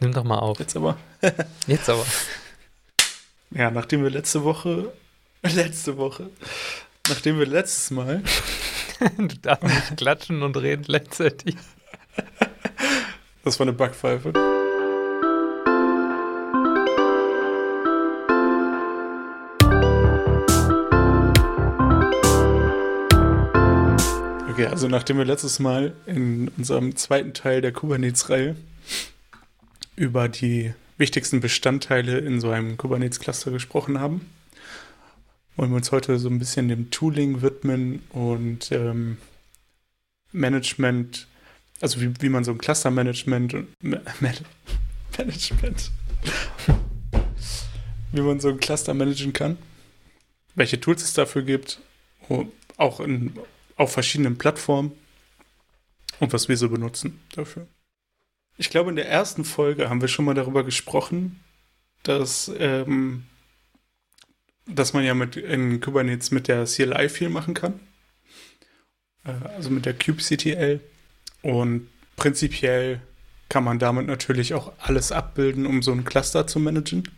Nimm doch mal auf. Jetzt aber. Jetzt aber. Ja, nachdem wir letzte Woche, letzte Woche, nachdem wir letztes Mal. du darfst nicht klatschen und reden letztendlich. Das war eine Backpfeife. Okay, also nachdem wir letztes Mal in unserem zweiten Teil der Kubernetes-Reihe über die wichtigsten Bestandteile in so einem Kubernetes-Cluster gesprochen haben. Wollen wir uns heute so ein bisschen dem Tooling widmen und ähm, Management, also wie, wie man so ein Cluster-Management und Ma Management, wie man so ein Cluster managen kann, welche Tools es dafür gibt, auch in, auf verschiedenen Plattformen und was wir so benutzen dafür. Ich glaube, in der ersten Folge haben wir schon mal darüber gesprochen, dass, ähm, dass man ja mit in Kubernetes mit der CLI viel machen kann. Äh, also mit der kubectl. Und prinzipiell kann man damit natürlich auch alles abbilden, um so ein Cluster zu managen.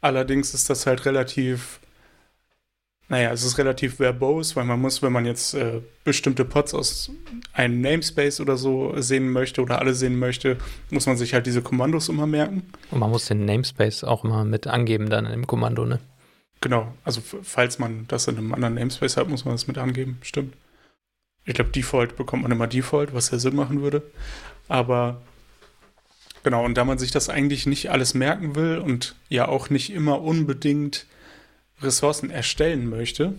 Allerdings ist das halt relativ naja, es ist relativ verbose, weil man muss, wenn man jetzt äh, bestimmte Pods aus einem Namespace oder so sehen möchte oder alle sehen möchte, muss man sich halt diese Kommandos immer merken. Und man muss den Namespace auch immer mit angeben dann im Kommando, ne? Genau, also falls man das in einem anderen Namespace hat, muss man das mit angeben, stimmt. Ich glaube, Default bekommt man immer Default, was ja Sinn machen würde. Aber genau, und da man sich das eigentlich nicht alles merken will und ja auch nicht immer unbedingt Ressourcen erstellen möchte,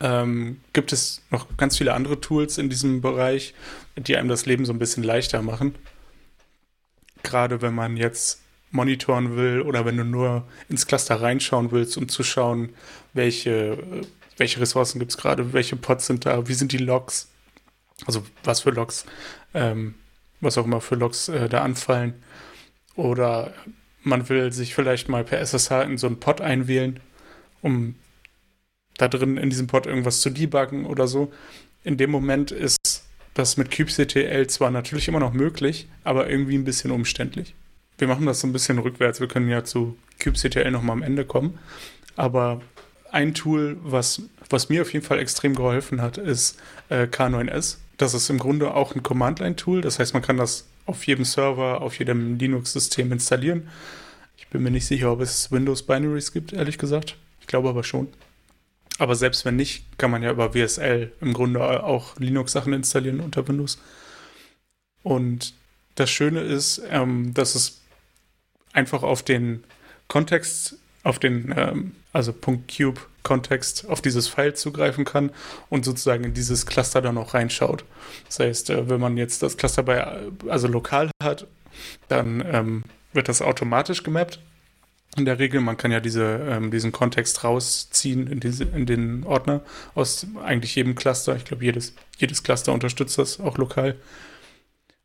ähm, gibt es noch ganz viele andere Tools in diesem Bereich, die einem das Leben so ein bisschen leichter machen. Gerade wenn man jetzt monitoren will oder wenn du nur ins Cluster reinschauen willst, um zu schauen, welche, welche Ressourcen gibt es gerade, welche Pods sind da, wie sind die Logs, also was für Logs, ähm, was auch immer für Logs äh, da anfallen. Oder man will sich vielleicht mal per SSH in so einen Pod einwählen um da drin in diesem Pod irgendwas zu debuggen oder so. In dem Moment ist das mit kubectl zwar natürlich immer noch möglich, aber irgendwie ein bisschen umständlich. Wir machen das so ein bisschen rückwärts. Wir können ja zu kubectl nochmal am Ende kommen. Aber ein Tool, was, was mir auf jeden Fall extrem geholfen hat, ist äh, K9S. Das ist im Grunde auch ein Command-Line-Tool. Das heißt, man kann das auf jedem Server, auf jedem Linux-System installieren. Ich bin mir nicht sicher, ob es Windows-Binaries gibt, ehrlich gesagt glaube aber schon. Aber selbst wenn nicht, kann man ja über WSL im Grunde auch Linux-Sachen installieren unter Windows. Und das Schöne ist, ähm, dass es einfach auf den Kontext, auf den, ähm, also .cube Kontext auf dieses File zugreifen kann und sozusagen in dieses Cluster dann auch reinschaut. Das heißt, äh, wenn man jetzt das Cluster bei, also lokal hat, dann ähm, wird das automatisch gemappt in der Regel. Man kann ja diese, ähm, diesen Kontext rausziehen in, diese, in den Ordner aus eigentlich jedem Cluster. Ich glaube, jedes, jedes Cluster unterstützt das auch lokal.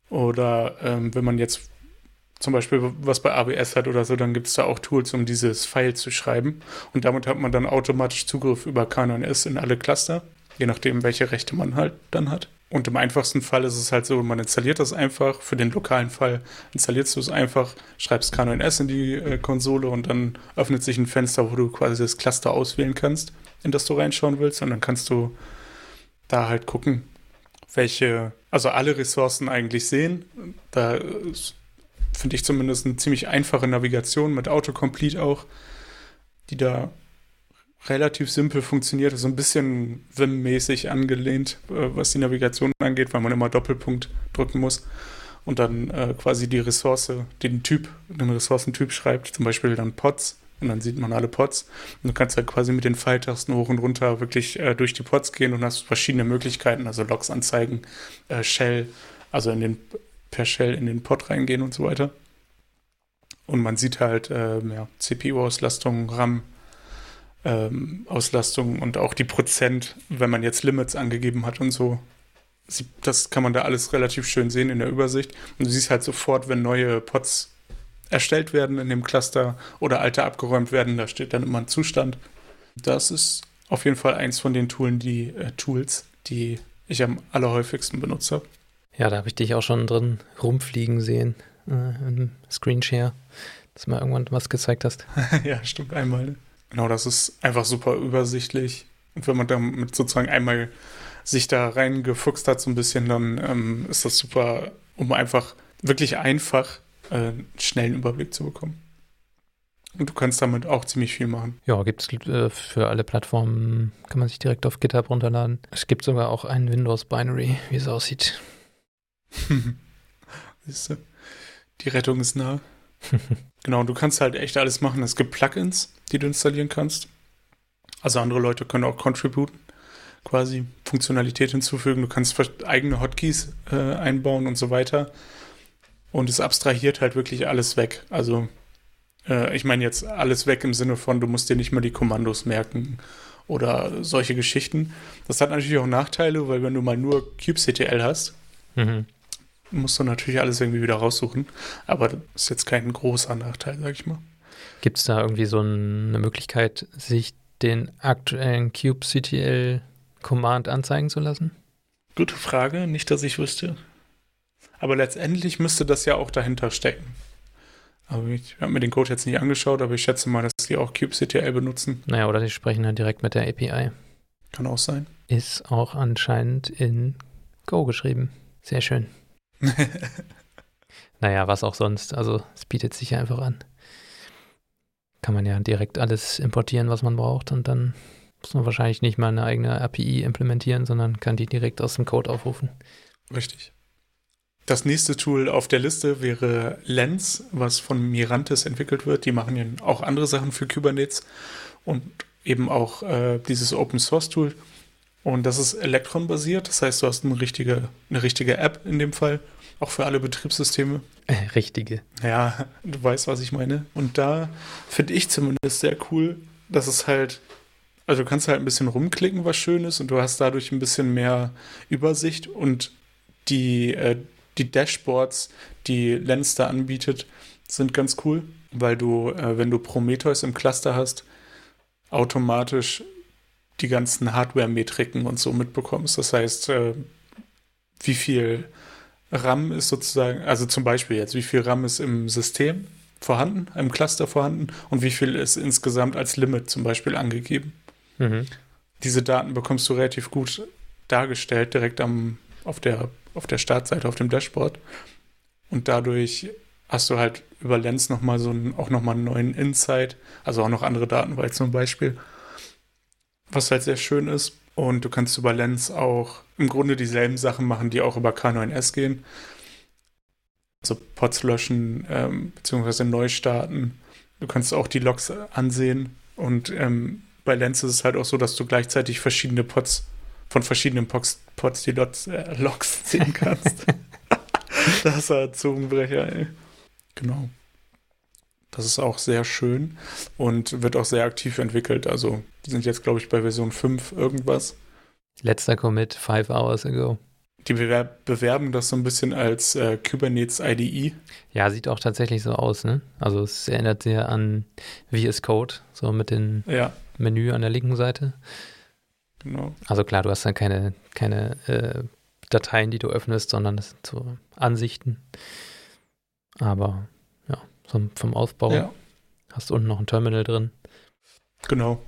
Oder ähm, wenn man jetzt zum Beispiel was bei AWS hat oder so, dann gibt es da auch Tools, um dieses File zu schreiben. Und damit hat man dann automatisch Zugriff über K9S in alle Cluster, je nachdem, welche Rechte man halt dann hat. Und im einfachsten Fall ist es halt so, man installiert das einfach. Für den lokalen Fall installierst du es einfach, schreibst K9S in die äh, Konsole und dann öffnet sich ein Fenster, wo du quasi das Cluster auswählen kannst, in das du reinschauen willst. Und dann kannst du da halt gucken, welche, also alle Ressourcen eigentlich sehen. Da finde ich zumindest eine ziemlich einfache Navigation mit Autocomplete auch, die da relativ simpel funktioniert, so ein bisschen Vim-mäßig angelehnt, äh, was die Navigation angeht, weil man immer Doppelpunkt drücken muss und dann äh, quasi die Ressource, den Typ, den Ressourcentyp schreibt, zum Beispiel dann Pods und dann sieht man alle Pods und du kannst halt quasi mit den Pfeiltasten hoch und runter wirklich äh, durch die Pods gehen und hast verschiedene Möglichkeiten, also Logs anzeigen, äh, Shell, also in den per Shell in den Pod reingehen und so weiter. Und man sieht halt äh, ja, CPU-Auslastung, RAM, ähm, Auslastung und auch die Prozent, wenn man jetzt Limits angegeben hat und so. Das kann man da alles relativ schön sehen in der Übersicht. Und du siehst halt sofort, wenn neue Pods erstellt werden in dem Cluster oder alte abgeräumt werden, da steht dann immer ein Zustand. Das ist auf jeden Fall eins von den Tools, die, äh, Tools, die ich am allerhäufigsten benutze. Ja, da habe ich dich auch schon drin rumfliegen sehen. äh, im Screenshare, dass du mal irgendwann was gezeigt hast. ja, stimmt, einmal. Genau, das ist einfach super übersichtlich. Und wenn man damit sozusagen einmal sich da reingefuchst hat, so ein bisschen, dann ähm, ist das super, um einfach wirklich einfach äh, schnellen Überblick zu bekommen. Und du kannst damit auch ziemlich viel machen. Ja, gibt es äh, für alle Plattformen, kann man sich direkt auf GitHub runterladen. Es gibt sogar auch ein Windows-Binary, wie es aussieht. Siehst du, die Rettung ist nah. genau, du kannst halt echt alles machen. Es gibt Plugins, die du installieren kannst. Also andere Leute können auch contributen, quasi Funktionalität hinzufügen. Du kannst eigene Hotkeys äh, einbauen und so weiter. Und es abstrahiert halt wirklich alles weg. Also äh, ich meine jetzt alles weg im Sinne von, du musst dir nicht mal die Kommandos merken oder solche Geschichten. Das hat natürlich auch Nachteile, weil wenn du mal nur kubectl hast, mhm. Musst du natürlich alles irgendwie wieder raussuchen. Aber das ist jetzt kein großer Nachteil, sag ich mal. Gibt es da irgendwie so eine Möglichkeit, sich den aktuellen kubectl-Command anzeigen zu lassen? Gute Frage, nicht, dass ich wüsste. Aber letztendlich müsste das ja auch dahinter stecken. Aber ich habe mir den Code jetzt nicht angeschaut, aber ich schätze mal, dass die auch kubectl benutzen. Naja, oder die sprechen dann direkt mit der API. Kann auch sein. Ist auch anscheinend in Go geschrieben. Sehr schön. naja, was auch sonst. Also es bietet sich ja einfach an. Kann man ja direkt alles importieren, was man braucht und dann muss man wahrscheinlich nicht mal eine eigene API implementieren, sondern kann die direkt aus dem Code aufrufen. Richtig. Das nächste Tool auf der Liste wäre Lens, was von Mirantis entwickelt wird. Die machen ja auch andere Sachen für Kubernetes und eben auch äh, dieses Open Source Tool. Und das ist Electron-basiert. Das heißt, du hast eine richtige, eine richtige App in dem Fall, auch für alle Betriebssysteme. Richtige. Ja, du weißt, was ich meine. Und da finde ich zumindest sehr cool, dass es halt, also du kannst halt ein bisschen rumklicken, was schön ist, und du hast dadurch ein bisschen mehr Übersicht und die, äh, die Dashboards, die Lens da anbietet, sind ganz cool, weil du, äh, wenn du Prometheus im Cluster hast, automatisch die ganzen Hardware-Metriken und so mitbekommst. Das heißt, äh, wie viel RAM ist sozusagen, also zum Beispiel jetzt, wie viel RAM ist im System vorhanden, im Cluster vorhanden und wie viel ist insgesamt als Limit zum Beispiel angegeben. Mhm. Diese Daten bekommst du relativ gut dargestellt, direkt am, auf der auf der Startseite, auf dem Dashboard. Und dadurch hast du halt über Lens nochmal so einen, auch nochmal einen neuen Insight, also auch noch andere Daten, weil zum Beispiel, was halt sehr schön ist. Und du kannst über Lens auch im Grunde dieselben Sachen machen, die auch über K9S gehen. Also Pods löschen, ähm, beziehungsweise neu starten. Du kannst auch die Logs ansehen. Und ähm, bei Lens ist es halt auch so, dass du gleichzeitig verschiedene Pods von verschiedenen Pods, Pods die Lots, äh, Logs ziehen kannst. das war Zungenbrecher, ey. Genau. Das ist auch sehr schön und wird auch sehr aktiv entwickelt. Also, die sind jetzt, glaube ich, bei Version 5 irgendwas. Letzter Commit, five hours ago. Die bewerb bewerben das so ein bisschen als äh, Kubernetes IDE. Ja, sieht auch tatsächlich so aus, ne? Also es erinnert sehr an VS Code, so mit dem ja. Menü an der linken Seite. Genau. Also klar, du hast dann keine, keine äh, Dateien, die du öffnest, sondern das sind so Ansichten. Aber vom, Aufbau ja. hast du unten noch ein Terminal drin. Genau.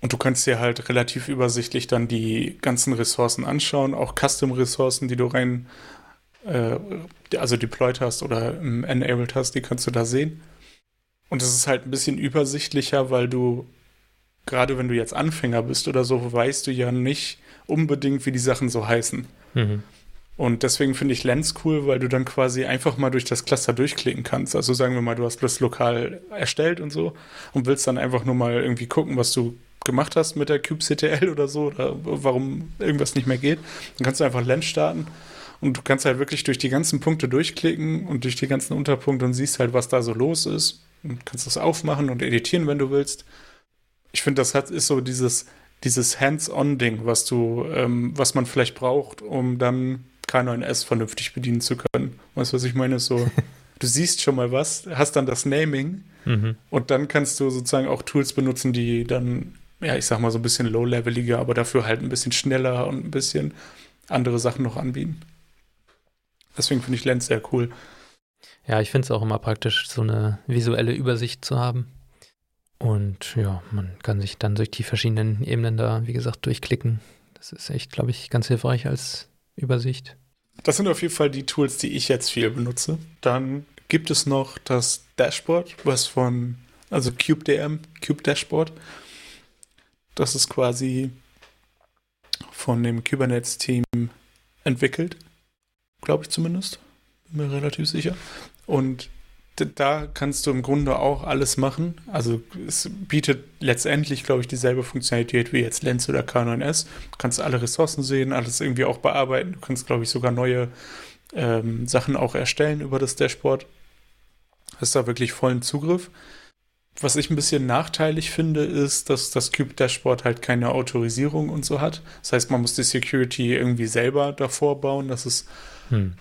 Und du kannst dir halt relativ übersichtlich dann die ganzen Ressourcen anschauen, auch Custom-Ressourcen, die du rein, äh, also deployed hast oder enabled hast, die kannst du da sehen. Und es ist halt ein bisschen übersichtlicher, weil du gerade wenn du jetzt Anfänger bist oder so, weißt du ja nicht unbedingt, wie die Sachen so heißen. Mhm. Und deswegen finde ich Lens cool, weil du dann quasi einfach mal durch das Cluster durchklicken kannst. Also sagen wir mal, du hast das lokal erstellt und so und willst dann einfach nur mal irgendwie gucken, was du gemacht hast mit der kubectl oder so oder warum irgendwas nicht mehr geht. Dann kannst du einfach Lens starten und du kannst halt wirklich durch die ganzen Punkte durchklicken und durch die ganzen Unterpunkte und siehst halt, was da so los ist und kannst das aufmachen und editieren, wenn du willst ich finde, das hat, ist so dieses, dieses Hands-on-Ding, was du, ähm, was man vielleicht braucht, um dann K9S vernünftig bedienen zu können. Weißt du, was ich meine? So, du siehst schon mal was, hast dann das Naming mhm. und dann kannst du sozusagen auch Tools benutzen, die dann, ja, ich sag mal so ein bisschen low-leveliger, aber dafür halt ein bisschen schneller und ein bisschen andere Sachen noch anbieten. Deswegen finde ich Lens sehr cool. Ja, ich finde es auch immer praktisch, so eine visuelle Übersicht zu haben. Und ja, man kann sich dann durch die verschiedenen Ebenen da, wie gesagt, durchklicken. Das ist echt, glaube ich, ganz hilfreich als Übersicht. Das sind auf jeden Fall die Tools, die ich jetzt viel benutze. Dann gibt es noch das Dashboard, was von, also CubeDM, Cube Dashboard. Das ist quasi von dem Kubernetes-Team entwickelt, glaube ich zumindest. Bin mir relativ sicher. Und da kannst du im Grunde auch alles machen. Also es bietet letztendlich, glaube ich, dieselbe Funktionalität wie jetzt Lens oder K9S. Du kannst alle Ressourcen sehen, alles irgendwie auch bearbeiten. Du kannst, glaube ich, sogar neue ähm, Sachen auch erstellen über das Dashboard. Hast da wirklich vollen Zugriff. Was ich ein bisschen nachteilig finde, ist, dass das Cube Dashboard halt keine Autorisierung und so hat. Das heißt, man muss die Security irgendwie selber davor bauen. Das ist hm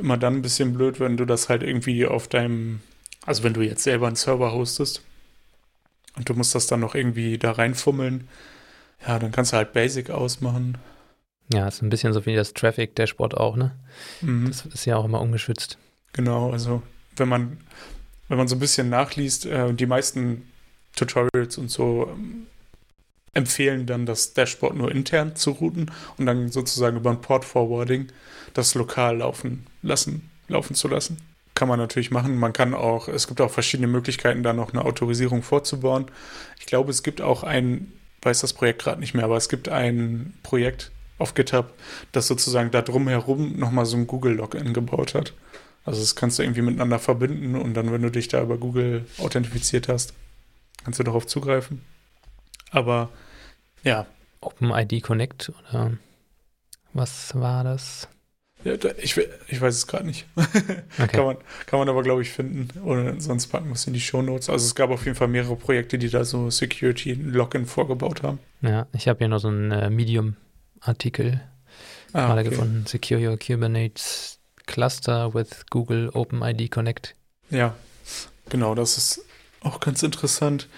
immer dann ein bisschen blöd, wenn du das halt irgendwie auf deinem, also wenn du jetzt selber einen Server hostest und du musst das dann noch irgendwie da reinfummeln, ja, dann kannst du halt Basic ausmachen. Ja, ist ein bisschen so wie das Traffic Dashboard auch, ne? Mhm. Das ist ja auch immer ungeschützt. Genau, also wenn man, wenn man so ein bisschen nachliest, äh, die meisten Tutorials und so ähm, empfehlen dann das Dashboard nur intern zu routen und dann sozusagen über ein Port Forwarding das lokal laufen lassen, laufen zu lassen. Kann man natürlich machen. Man kann auch, es gibt auch verschiedene Möglichkeiten, da noch eine Autorisierung vorzubauen. Ich glaube, es gibt auch ein, weiß das Projekt gerade nicht mehr, aber es gibt ein Projekt auf GitHub, das sozusagen da drumherum nochmal so ein Google-Login gebaut hat. Also das kannst du irgendwie miteinander verbinden und dann, wenn du dich da über Google authentifiziert hast, kannst du darauf zugreifen. Aber ja. OpenID Connect oder was war das? Ja, ich, ich weiß es gerade nicht. Okay. kann, man, kann man aber, glaube ich, finden. Oder sonst packen wir es in die Show Notes. Also es gab auf jeden Fall mehrere Projekte, die da so Security-Login vorgebaut haben. Ja, ich habe hier noch so einen äh, Medium-Artikel ah, gerade okay. gefunden. Secure Your Kubernetes Cluster with Google OpenID Connect. Ja, genau, das ist auch ganz interessant.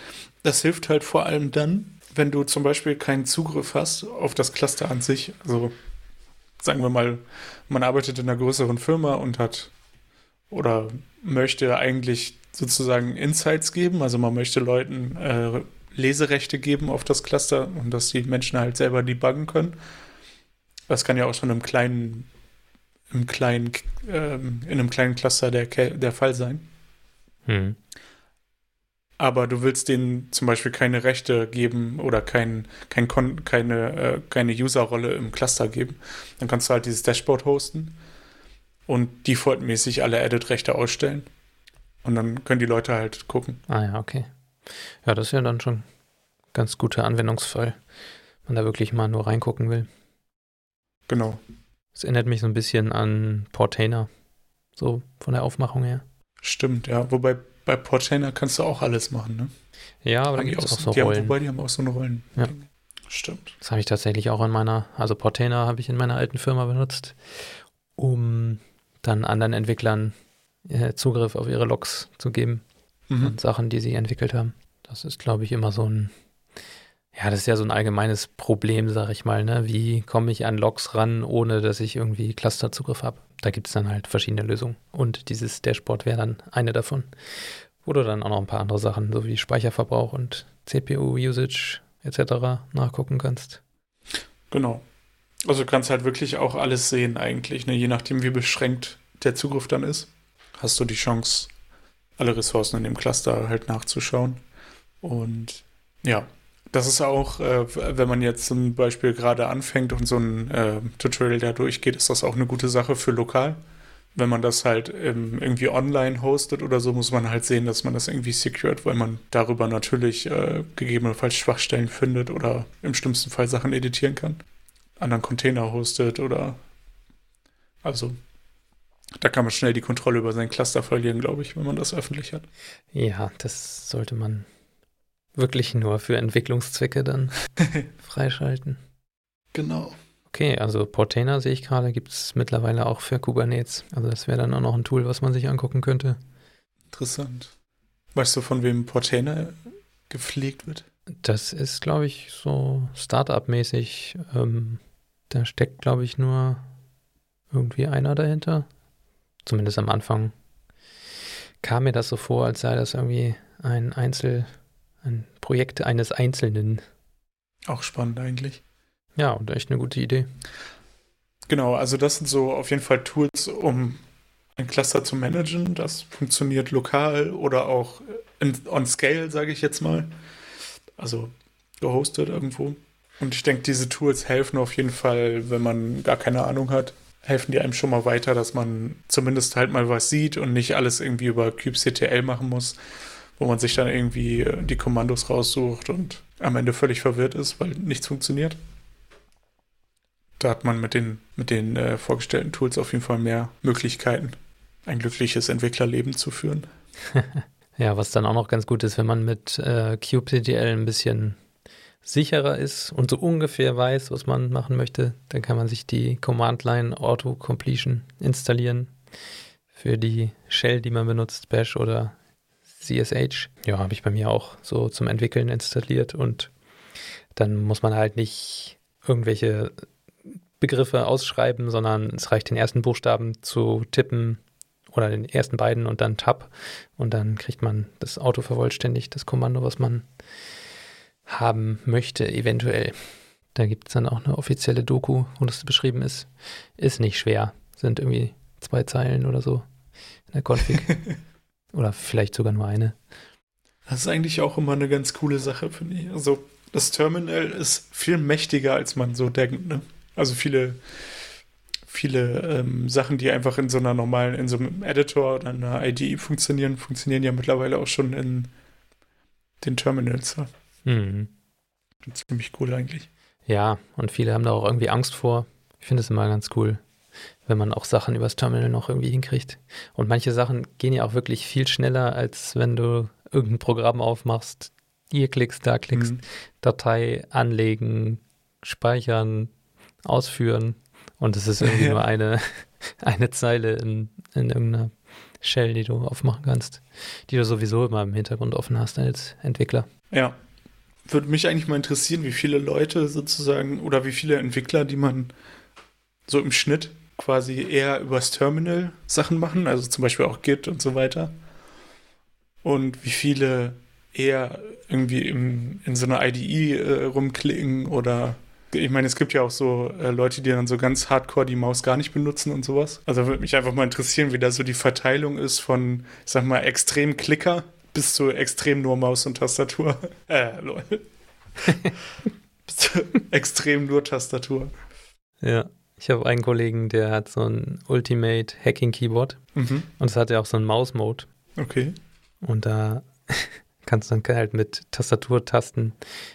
Das hilft halt vor allem dann, wenn du zum Beispiel keinen Zugriff hast auf das Cluster an sich. Also sagen wir mal, man arbeitet in einer größeren Firma und hat oder möchte eigentlich sozusagen Insights geben. Also man möchte Leuten äh, Leserechte geben auf das Cluster und dass die Menschen halt selber debuggen können. Das kann ja auch schon im kleinen, im kleinen, ähm, in einem kleinen Cluster der, der Fall sein. Hm aber du willst denen zum Beispiel keine Rechte geben oder kein, kein keine, äh, keine User-Rolle im Cluster geben, dann kannst du halt dieses Dashboard hosten und defaultmäßig alle Edit-Rechte ausstellen. Und dann können die Leute halt gucken. Ah ja, okay. Ja, das ist ja dann schon ein ganz guter Anwendungsfall, wenn man da wirklich mal nur reingucken will. Genau. Das erinnert mich so ein bisschen an Portainer, so von der Aufmachung her. Stimmt, ja. Wobei bei Portainer kannst du auch alles machen, ne? Ja, aber da gibt es auch so die Rollen. Haben, wobei, die haben auch so eine Rollen. Ja. Stimmt. Das habe ich tatsächlich auch in meiner, also Portainer habe ich in meiner alten Firma benutzt, um dann anderen Entwicklern äh, Zugriff auf ihre Logs zu geben mhm. und Sachen, die sie entwickelt haben. Das ist, glaube ich, immer so ein, ja, das ist ja so ein allgemeines Problem, sage ich mal. Ne? Wie komme ich an Logs ran, ohne dass ich irgendwie Clusterzugriff habe? Da gibt es dann halt verschiedene Lösungen. Und dieses Dashboard wäre dann eine davon. Du dann auch noch ein paar andere Sachen, so wie Speicherverbrauch und CPU-Usage etc. nachgucken kannst. Genau. Also du kannst halt wirklich auch alles sehen eigentlich. Ne? Je nachdem, wie beschränkt der Zugriff dann ist, hast du die Chance, alle Ressourcen in dem Cluster halt nachzuschauen. Und ja, das ist auch, äh, wenn man jetzt zum Beispiel gerade anfängt und so ein äh, Tutorial da durchgeht, ist das auch eine gute Sache für lokal. Wenn man das halt ähm, irgendwie online hostet oder so, muss man halt sehen, dass man das irgendwie secured, weil man darüber natürlich äh, gegebenenfalls Schwachstellen findet oder im schlimmsten Fall Sachen editieren kann. Anderen Container hostet oder also da kann man schnell die Kontrolle über sein Cluster verlieren, glaube ich, wenn man das öffentlich hat. Ja, das sollte man wirklich nur für Entwicklungszwecke dann freischalten. Genau. Okay, also Portainer sehe ich gerade, gibt es mittlerweile auch für Kubernetes. Also das wäre dann auch noch ein Tool, was man sich angucken könnte. Interessant. Weißt du, von wem Portainer gepflegt wird? Das ist, glaube ich, so Startup-mäßig. Ähm, da steckt, glaube ich, nur irgendwie einer dahinter. Zumindest am Anfang. kam mir das so vor, als sei das irgendwie ein Einzel, ein Projekt eines Einzelnen. Auch spannend eigentlich. Ja, und echt eine gute Idee. Genau, also das sind so auf jeden Fall Tools, um ein Cluster zu managen. Das funktioniert lokal oder auch in, on scale, sage ich jetzt mal. Also gehostet irgendwo. Und ich denke, diese Tools helfen auf jeden Fall, wenn man gar keine Ahnung hat, helfen die einem schon mal weiter, dass man zumindest halt mal was sieht und nicht alles irgendwie über kubectl machen muss, wo man sich dann irgendwie die Kommandos raussucht und am Ende völlig verwirrt ist, weil nichts funktioniert. Da hat man mit den, mit den äh, vorgestellten Tools auf jeden Fall mehr Möglichkeiten, ein glückliches Entwicklerleben zu führen. ja, was dann auch noch ganz gut ist, wenn man mit äh, kubectl ein bisschen sicherer ist und so ungefähr weiß, was man machen möchte, dann kann man sich die Command-Line Auto-Completion installieren für die Shell, die man benutzt, Bash oder CSH. Ja, habe ich bei mir auch so zum Entwickeln installiert und dann muss man halt nicht irgendwelche Begriffe ausschreiben, sondern es reicht den ersten Buchstaben zu tippen oder den ersten beiden und dann Tab und dann kriegt man das Auto vervollständigt, das Kommando, was man haben möchte, eventuell. Da gibt es dann auch eine offizielle Doku, wo das beschrieben ist. Ist nicht schwer. Sind irgendwie zwei Zeilen oder so in der Config. oder vielleicht sogar nur eine. Das ist eigentlich auch immer eine ganz coole Sache, finde ich. Also das Terminal ist viel mächtiger, als man so denkt. Ne? Also viele, viele ähm, Sachen, die einfach in so einer normalen, in so einem Editor oder einer IDE funktionieren, funktionieren ja mittlerweile auch schon in den Terminals. Ja. Mhm. Ziemlich cool eigentlich. Ja, und viele haben da auch irgendwie Angst vor. Ich finde es immer ganz cool, wenn man auch Sachen übers Terminal noch irgendwie hinkriegt. Und manche Sachen gehen ja auch wirklich viel schneller, als wenn du irgendein Programm aufmachst, hier klickst, da klickst, mhm. Datei anlegen, speichern, ausführen. Und es ist irgendwie ja. nur eine, eine Zeile in, in irgendeiner Shell, die du aufmachen kannst, die du sowieso immer im Hintergrund offen hast als Entwickler. Ja, würde mich eigentlich mal interessieren, wie viele Leute sozusagen oder wie viele Entwickler, die man so im Schnitt quasi eher übers Terminal Sachen machen, also zum Beispiel auch Git und so weiter. Und wie viele eher irgendwie im, in so einer IDE äh, rumklicken oder ich meine, es gibt ja auch so äh, Leute, die dann so ganz hardcore die Maus gar nicht benutzen und sowas. Also würde mich einfach mal interessieren, wie da so die Verteilung ist von, ich sag mal, extrem Klicker bis zu extrem nur Maus und Tastatur. Äh, lol. bis zu extrem nur Tastatur. Ja. Ich habe einen Kollegen, der hat so ein Ultimate Hacking Keyboard. Mhm. Und es hat ja auch so einen Maus-Mode. Okay. Und da kannst du dann halt mit Tastaturtasten,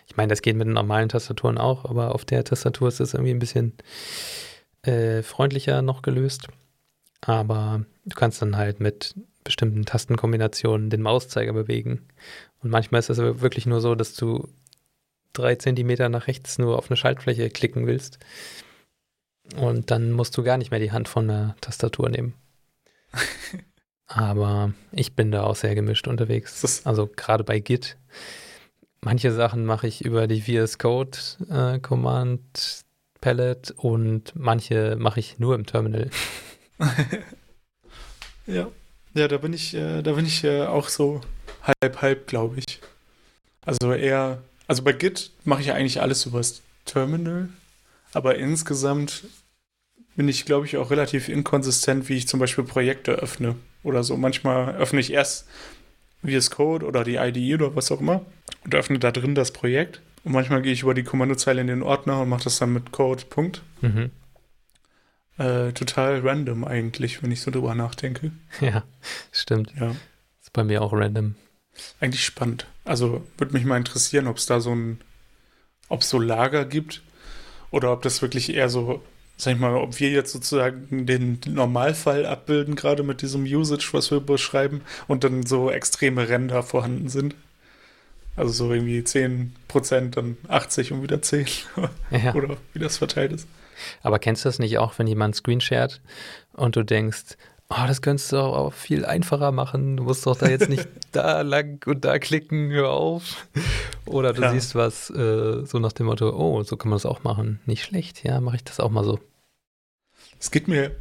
ich meine, das geht mit den normalen Tastaturen auch, aber auf der Tastatur ist es irgendwie ein bisschen äh, freundlicher noch gelöst. Aber du kannst dann halt mit bestimmten Tastenkombinationen den Mauszeiger bewegen. Und manchmal ist es wirklich nur so, dass du drei Zentimeter nach rechts nur auf eine Schaltfläche klicken willst. Und dann musst du gar nicht mehr die Hand von der Tastatur nehmen. Aber ich bin da auch sehr gemischt unterwegs. Also gerade bei Git. Manche Sachen mache ich über die VS Code äh, Command Palette und manche mache ich nur im Terminal. ja. Ja, da bin ich, äh, da bin ich äh, auch so halb, halb, glaube ich. Also eher, also bei Git mache ich eigentlich alles übers Terminal, aber insgesamt bin ich, glaube ich, auch relativ inkonsistent, wie ich zum Beispiel Projekte öffne oder so. Manchmal öffne ich erst VS Code oder die IDE oder was auch immer und öffne da drin das Projekt. Und manchmal gehe ich über die Kommandozeile in den Ordner und mache das dann mit Code. Punkt. Mhm. Äh, total random eigentlich, wenn ich so drüber nachdenke. Ja, stimmt. Ja. Ist bei mir auch random. Eigentlich spannend. Also würde mich mal interessieren, ob es da so ein, ob es so Lager gibt oder ob das wirklich eher so, sag ich mal, ob wir jetzt sozusagen den Normalfall abbilden, gerade mit diesem Usage, was wir beschreiben, und dann so extreme Ränder vorhanden sind. Also so irgendwie 10%, dann 80 und wieder 10. Ja. oder wie das verteilt ist. Aber kennst du das nicht auch, wenn jemand Screenshared und du denkst, oh, das könntest du auch viel einfacher machen. Du musst doch da jetzt nicht da lang und da klicken, hör auf. Oder du ja. siehst was äh, so nach dem Motto, oh, so kann man das auch machen. Nicht schlecht, ja, mache ich das auch mal so. Es geht mir,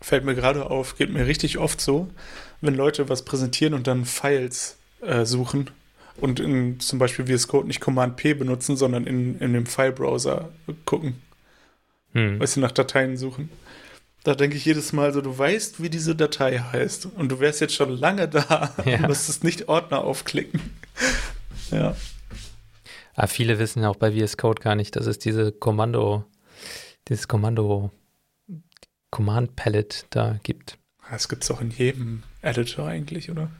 fällt mir gerade auf, geht mir richtig oft so, wenn Leute was präsentieren und dann Files äh, suchen und in zum Beispiel VS Code nicht Command P benutzen, sondern in, in dem File-Browser gucken. Hm. Weißt du, nach Dateien suchen. Da denke ich jedes Mal so, du weißt, wie diese Datei heißt und du wärst jetzt schon lange da ja. und müsstest nicht Ordner aufklicken. ja. Aber viele wissen auch bei VS Code gar nicht, dass es diese Kommando, dieses Kommando Command Palette da gibt. Das gibt es auch in jedem Editor eigentlich, oder?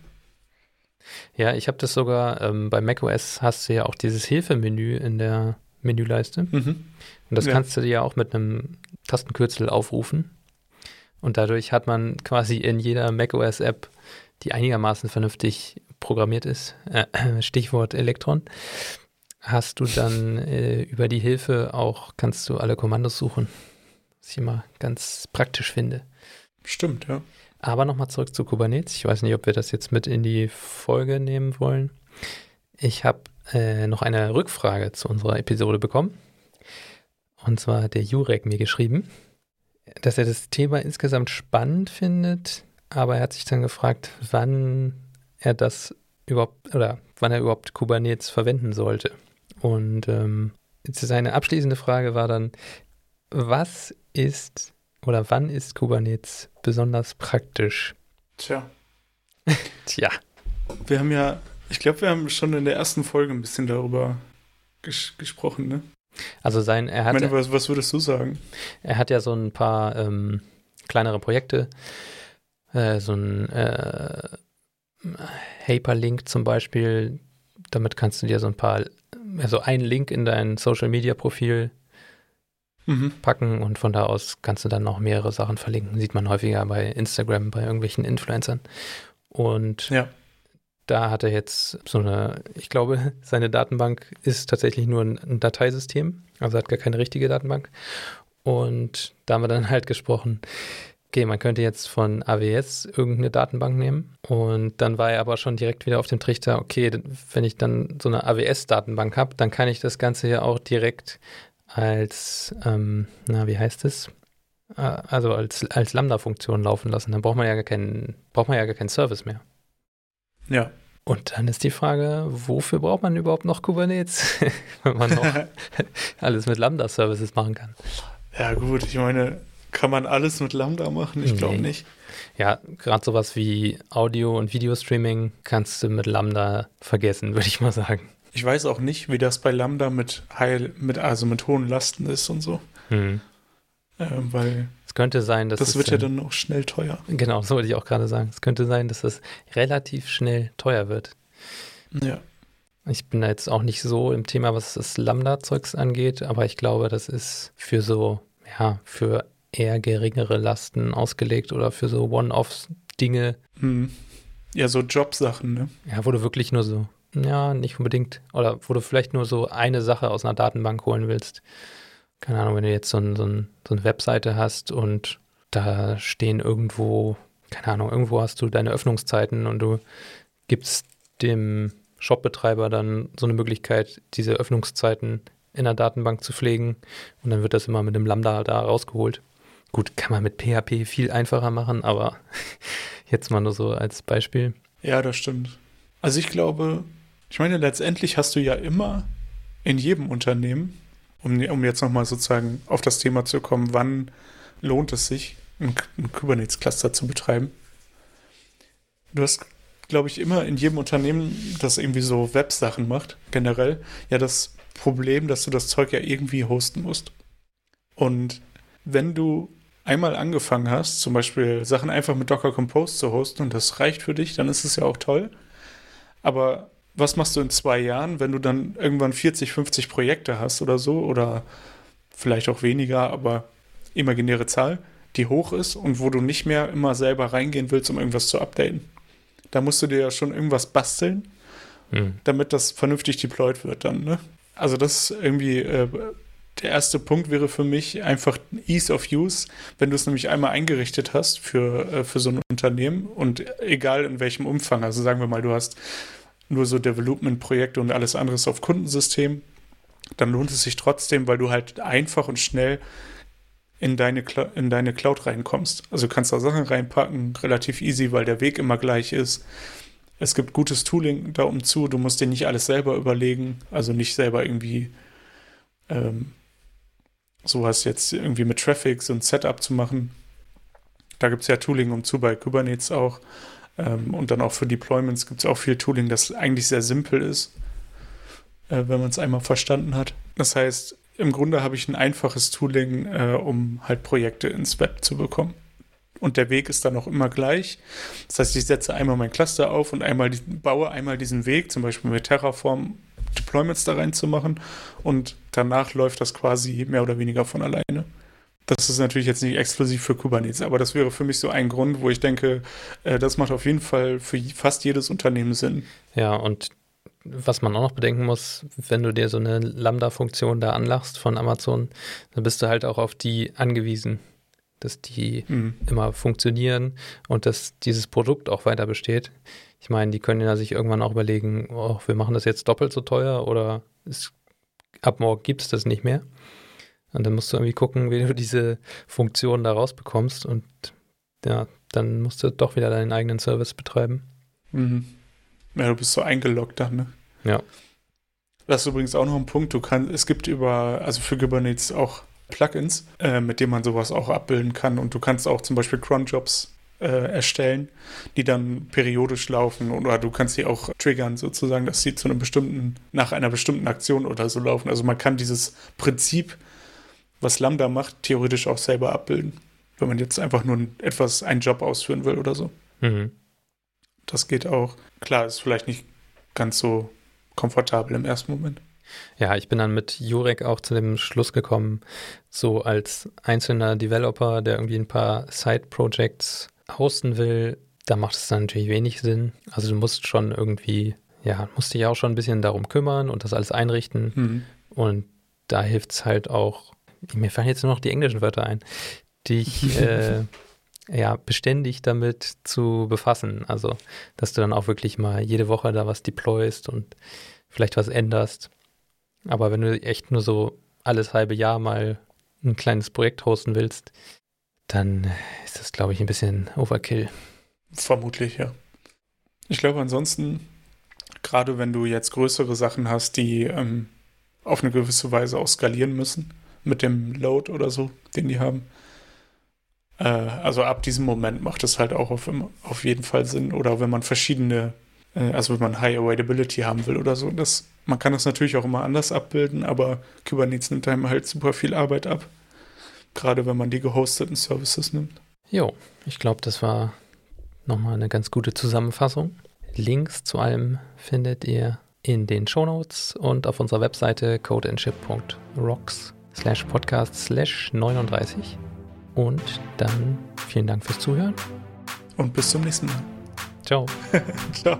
Ja, ich habe das sogar, ähm, bei macOS hast du ja auch dieses Hilfemenü in der Menüleiste. Mhm. Und das ja. kannst du dir ja auch mit einem Tastenkürzel aufrufen. Und dadurch hat man quasi in jeder macOS-App, die einigermaßen vernünftig programmiert ist, äh, Stichwort Elektron, hast du dann äh, über die Hilfe auch, kannst du alle Kommandos suchen. Was ich immer ganz praktisch finde. Stimmt, ja. Aber nochmal zurück zu Kubernetes. Ich weiß nicht, ob wir das jetzt mit in die Folge nehmen wollen. Ich habe äh, noch eine Rückfrage zu unserer Episode bekommen. Und zwar hat der Jurek mir geschrieben, dass er das Thema insgesamt spannend findet, aber er hat sich dann gefragt, wann er das überhaupt oder wann er überhaupt Kubernetes verwenden sollte. Und ähm, seine abschließende Frage war dann, was ist oder wann ist Kubernetes besonders praktisch? Tja. Tja. Wir haben ja, ich glaube, wir haben schon in der ersten Folge ein bisschen darüber ges gesprochen, ne? Also sein, er hat. Ich meine, was, was, würdest du sagen? Er hat ja so ein paar ähm, kleinere Projekte, äh, so ein äh, Hyperlink zum Beispiel. Damit kannst du dir so ein paar, also einen Link in dein Social Media Profil mhm. packen und von da aus kannst du dann noch mehrere Sachen verlinken. Sieht man häufiger bei Instagram, bei irgendwelchen Influencern. Und ja. da hat er jetzt so eine, ich glaube, seine Datenbank ist tatsächlich nur ein, ein Dateisystem, also hat gar keine richtige Datenbank. Und da haben wir dann halt gesprochen, okay, man könnte jetzt von AWS irgendeine Datenbank nehmen. Und dann war er aber schon direkt wieder auf dem Trichter, okay, wenn ich dann so eine AWS-Datenbank habe, dann kann ich das Ganze ja auch direkt als, ähm, na, wie heißt es? Also als, als Lambda-Funktion laufen lassen. Dann braucht man ja gar keinen, braucht man ja gar keinen Service mehr. Ja. Und dann ist die Frage, wofür braucht man überhaupt noch Kubernetes, wenn man noch alles mit Lambda-Services machen kann? Ja, gut, ich meine, kann man alles mit Lambda machen? Ich glaube nee. nicht. Ja, gerade sowas wie Audio- und Videostreaming kannst du mit Lambda vergessen, würde ich mal sagen. Ich weiß auch nicht, wie das bei Lambda mit Heil, mit, also mit hohen Lasten ist und so. Hm. Äh, weil es könnte sein, dass das wird ja dann auch schnell teuer. Genau, das wollte ich auch gerade sagen. Es könnte sein, dass das relativ schnell teuer wird. Ja. Ich bin da jetzt auch nicht so im Thema, was das Lambda-Zeugs angeht, aber ich glaube, das ist für so, ja, für eher geringere Lasten ausgelegt oder für so One-Off-Dinge. Hm. Ja, so Jobsachen, ne? Ja, wo du wirklich nur so ja, nicht unbedingt. Oder wo du vielleicht nur so eine Sache aus einer Datenbank holen willst. Keine Ahnung, wenn du jetzt so, ein, so, ein, so eine Webseite hast und da stehen irgendwo, keine Ahnung, irgendwo hast du deine Öffnungszeiten und du gibst dem Shopbetreiber dann so eine Möglichkeit, diese Öffnungszeiten in der Datenbank zu pflegen und dann wird das immer mit dem Lambda da rausgeholt. Gut, kann man mit PHP viel einfacher machen, aber jetzt mal nur so als Beispiel. Ja, das stimmt. Also ich glaube, ich meine, letztendlich hast du ja immer in jedem Unternehmen, um, um jetzt nochmal sozusagen auf das Thema zu kommen, wann lohnt es sich, ein, ein Kubernetes-Cluster zu betreiben. Du hast, glaube ich, immer in jedem Unternehmen, das irgendwie so Websachen macht, generell, ja das Problem, dass du das Zeug ja irgendwie hosten musst. Und wenn du einmal angefangen hast, zum Beispiel Sachen einfach mit Docker Compose zu hosten und das reicht für dich, dann ist es ja auch toll. Aber was machst du in zwei Jahren, wenn du dann irgendwann 40, 50 Projekte hast oder so oder vielleicht auch weniger, aber imaginäre Zahl, die hoch ist und wo du nicht mehr immer selber reingehen willst, um irgendwas zu updaten. Da musst du dir ja schon irgendwas basteln, hm. damit das vernünftig deployed wird dann. Ne? Also das ist irgendwie äh, der erste Punkt wäre für mich einfach Ease of Use, wenn du es nämlich einmal eingerichtet hast für, äh, für so ein Unternehmen und egal in welchem Umfang, also sagen wir mal, du hast nur so Development-Projekte und alles andere auf Kundensystem, dann lohnt es sich trotzdem, weil du halt einfach und schnell in deine, in deine Cloud reinkommst. Also kannst da Sachen reinpacken, relativ easy, weil der Weg immer gleich ist. Es gibt gutes Tooling da um zu, du musst dir nicht alles selber überlegen, also nicht selber irgendwie ähm, sowas jetzt irgendwie mit Traffic so ein Setup zu machen. Da gibt es ja Tooling um zu bei Kubernetes auch. Ähm, und dann auch für Deployments gibt es auch viel Tooling, das eigentlich sehr simpel ist, äh, wenn man es einmal verstanden hat. Das heißt, im Grunde habe ich ein einfaches Tooling, äh, um halt Projekte ins Web zu bekommen. Und der Weg ist dann auch immer gleich. Das heißt, ich setze einmal mein Cluster auf und einmal die, baue einmal diesen Weg, zum Beispiel mit Terraform Deployments da reinzumachen. Und danach läuft das quasi mehr oder weniger von alleine. Das ist natürlich jetzt nicht exklusiv für Kubernetes, aber das wäre für mich so ein Grund, wo ich denke, äh, das macht auf jeden Fall für fast jedes Unternehmen Sinn. Ja, und was man auch noch bedenken muss, wenn du dir so eine Lambda-Funktion da anlachst von Amazon, dann bist du halt auch auf die angewiesen, dass die mhm. immer funktionieren und dass dieses Produkt auch weiter besteht. Ich meine, die können ja sich irgendwann auch überlegen, oh, wir machen das jetzt doppelt so teuer oder es, ab morgen gibt es das nicht mehr. Und dann musst du irgendwie gucken, wie du diese Funktion da rausbekommst und ja, dann musst du doch wieder deinen eigenen Service betreiben. Mhm. Ja, du bist so eingeloggt dann, ne? Ja. Das ist übrigens auch noch ein Punkt. Du kannst, es gibt über, also für Kubernetes auch Plugins, äh, mit denen man sowas auch abbilden kann. Und du kannst auch zum Beispiel Cron-Jobs äh, erstellen, die dann periodisch laufen. Oder du kannst sie auch triggern, sozusagen, dass sie zu einem bestimmten, nach einer bestimmten Aktion oder so laufen. Also man kann dieses Prinzip, was Lambda macht, theoretisch auch selber abbilden. Wenn man jetzt einfach nur etwas, einen Job ausführen will oder so. Mhm. Das geht auch. Klar, ist vielleicht nicht ganz so komfortabel im ersten Moment. Ja, ich bin dann mit Jurek auch zu dem Schluss gekommen, so als einzelner Developer, der irgendwie ein paar Side-Projects hosten will, da macht es dann natürlich wenig Sinn. Also du musst schon irgendwie, ja, musst dich auch schon ein bisschen darum kümmern und das alles einrichten. Mhm. Und da hilft es halt auch, mir fallen jetzt nur noch die englischen Wörter ein, dich äh, ja, beständig damit zu befassen. Also, dass du dann auch wirklich mal jede Woche da was deployst und vielleicht was änderst. Aber wenn du echt nur so alles halbe Jahr mal ein kleines Projekt hosten willst, dann ist das, glaube ich, ein bisschen Overkill. Vermutlich, ja. Ich glaube ansonsten, gerade wenn du jetzt größere Sachen hast, die ähm, auf eine gewisse Weise auch skalieren müssen, mit dem Load oder so, den die haben, äh, also ab diesem Moment macht es halt auch auf, auf jeden Fall Sinn. Oder wenn man verschiedene, äh, also wenn man High Availability haben will oder so. Das, man kann das natürlich auch immer anders abbilden, aber Kubernetes nimmt einem halt super viel Arbeit ab. Gerade wenn man die gehosteten Services nimmt. Jo, ich glaube, das war nochmal eine ganz gute Zusammenfassung. Links zu allem findet ihr in den Shownotes und auf unserer Webseite codeandship.rocks slash podcast slash 39. Und dann vielen Dank fürs Zuhören. Und bis zum nächsten Mal. Ciao. Ciao.